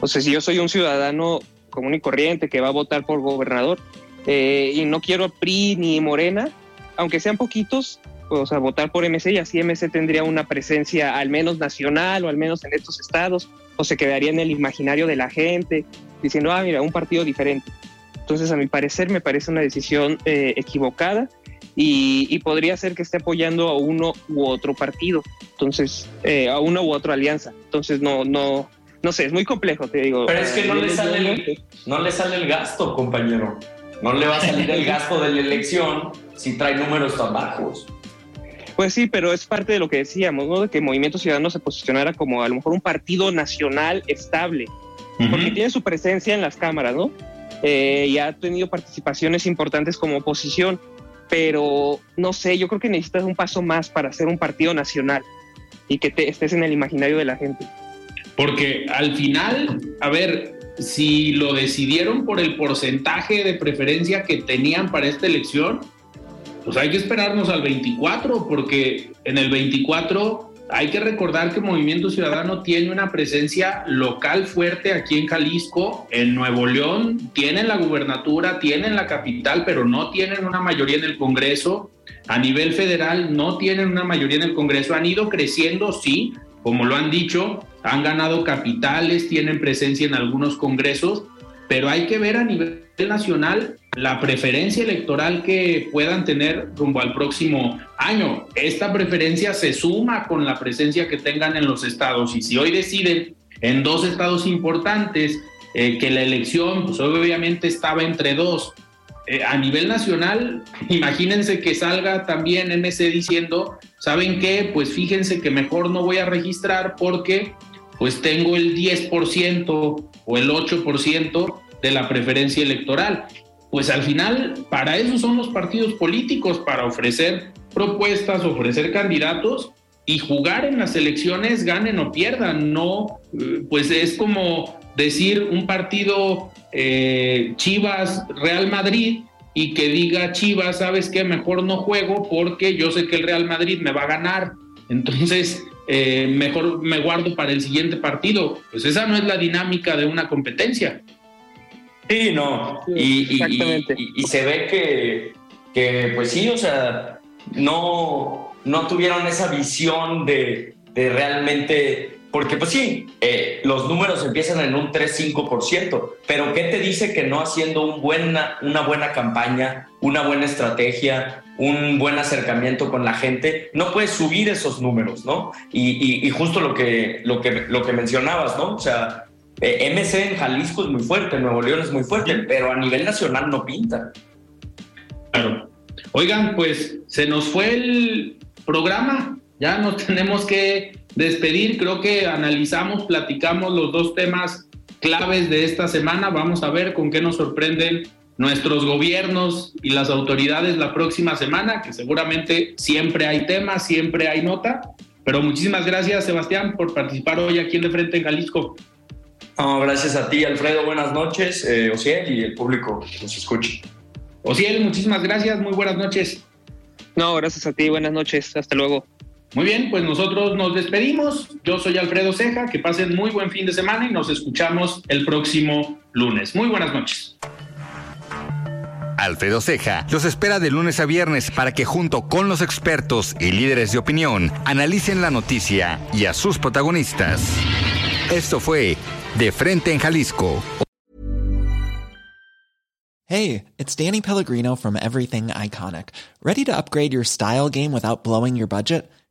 o sea, si yo soy un ciudadano común y corriente que va a votar por gobernador eh, y no quiero PRI ni Morena, aunque sean poquitos, o sea, votar por MC y así MC tendría una presencia al menos nacional o al menos en estos estados, o se quedaría en el imaginario de la gente, diciendo, ah, mira, un partido diferente. Entonces, a mi parecer, me parece una decisión eh, equivocada y, podría ser que esté apoyando a uno u otro partido, entonces, eh, a una u otra alianza. Entonces, no, no, no sé, es muy complejo, te digo. Pero es que no le, sale el, no le sale el gasto, compañero. No le va a salir el gasto de la elección si trae números tan bajos. Pues sí, pero es parte de lo que decíamos, ¿no? De que Movimiento Ciudadano se posicionara como a lo mejor un partido nacional estable, porque tiene su presencia en las cámaras, ¿no? eh, y ha tenido participaciones importantes como oposición, pero no sé, yo creo que necesitas un paso más para ser un partido nacional y que te, estés en el imaginario de la gente. Porque al final, a ver, si lo decidieron por el porcentaje de preferencia que tenían para esta elección, pues hay que esperarnos al 24, porque en el 24 hay que recordar que Movimiento Ciudadano tiene una presencia local fuerte aquí en Jalisco, en Nuevo León, tienen la gubernatura, tienen la capital, pero no tienen una mayoría en el Congreso. A nivel federal no tienen una mayoría en el Congreso, han ido creciendo, sí, como lo han dicho, han ganado capitales, tienen presencia en algunos congresos, pero hay que ver a nivel nacional la preferencia electoral que puedan tener rumbo al próximo año. Esta preferencia se suma con la presencia que tengan en los estados y si hoy deciden en dos estados importantes eh, que la elección, pues obviamente estaba entre dos, eh, a nivel nacional, [laughs] imagínense que salga también MC diciendo, ¿saben qué? Pues fíjense que mejor no voy a registrar porque pues tengo el 10% o el 8% de la preferencia electoral. Pues al final, para eso son los partidos políticos, para ofrecer propuestas, ofrecer candidatos y jugar en las elecciones, ganen o pierdan. No, eh, pues es como decir un partido eh, Chivas Real Madrid y que diga Chivas, sabes qué, mejor no juego porque yo sé que el Real Madrid me va a ganar. Entonces, eh, mejor me guardo para el siguiente partido. Pues esa no es la dinámica de una competencia. Sí, no. Y, y, se ve que, que, pues sí, o sea, no, no tuvieron esa visión de, de realmente. Porque, pues sí, eh, los números empiezan en un 3-5%, pero ¿qué te dice que no haciendo un buena, una buena campaña, una buena estrategia, un buen acercamiento con la gente, no puedes subir esos números, ¿no? Y, y, justo lo que, lo, que, lo que mencionabas, ¿no? O sea, eh, MC en Jalisco es muy fuerte, Nuevo León es muy fuerte, pero a nivel nacional no pinta. Claro. Oigan, pues se nos fue el programa, ya nos [laughs] tenemos que despedir, creo que analizamos, platicamos los dos temas claves de esta semana, vamos a ver con qué nos sorprenden nuestros gobiernos y las autoridades la próxima semana, que seguramente siempre hay temas, siempre hay nota. Pero muchísimas gracias, Sebastián, por participar hoy aquí en De Frente en Jalisco. gracias a ti, Alfredo. Buenas noches, eh, y el público que nos escuche. Ociel, muchísimas gracias. Muy buenas noches. No, gracias a ti. Buenas noches. Hasta luego. Muy bien, pues nosotros nos despedimos. Yo soy Alfredo Ceja. Que pasen muy buen fin de semana y nos escuchamos el próximo lunes. Muy buenas noches. Alfredo Ceja los espera de lunes a viernes para que junto con los expertos y líderes de opinión analicen la noticia y a sus protagonistas. Esto fue De Frente en Jalisco. Hey, it's Danny Pellegrino from Everything Iconic. ¿Ready to upgrade your style game without blowing your budget?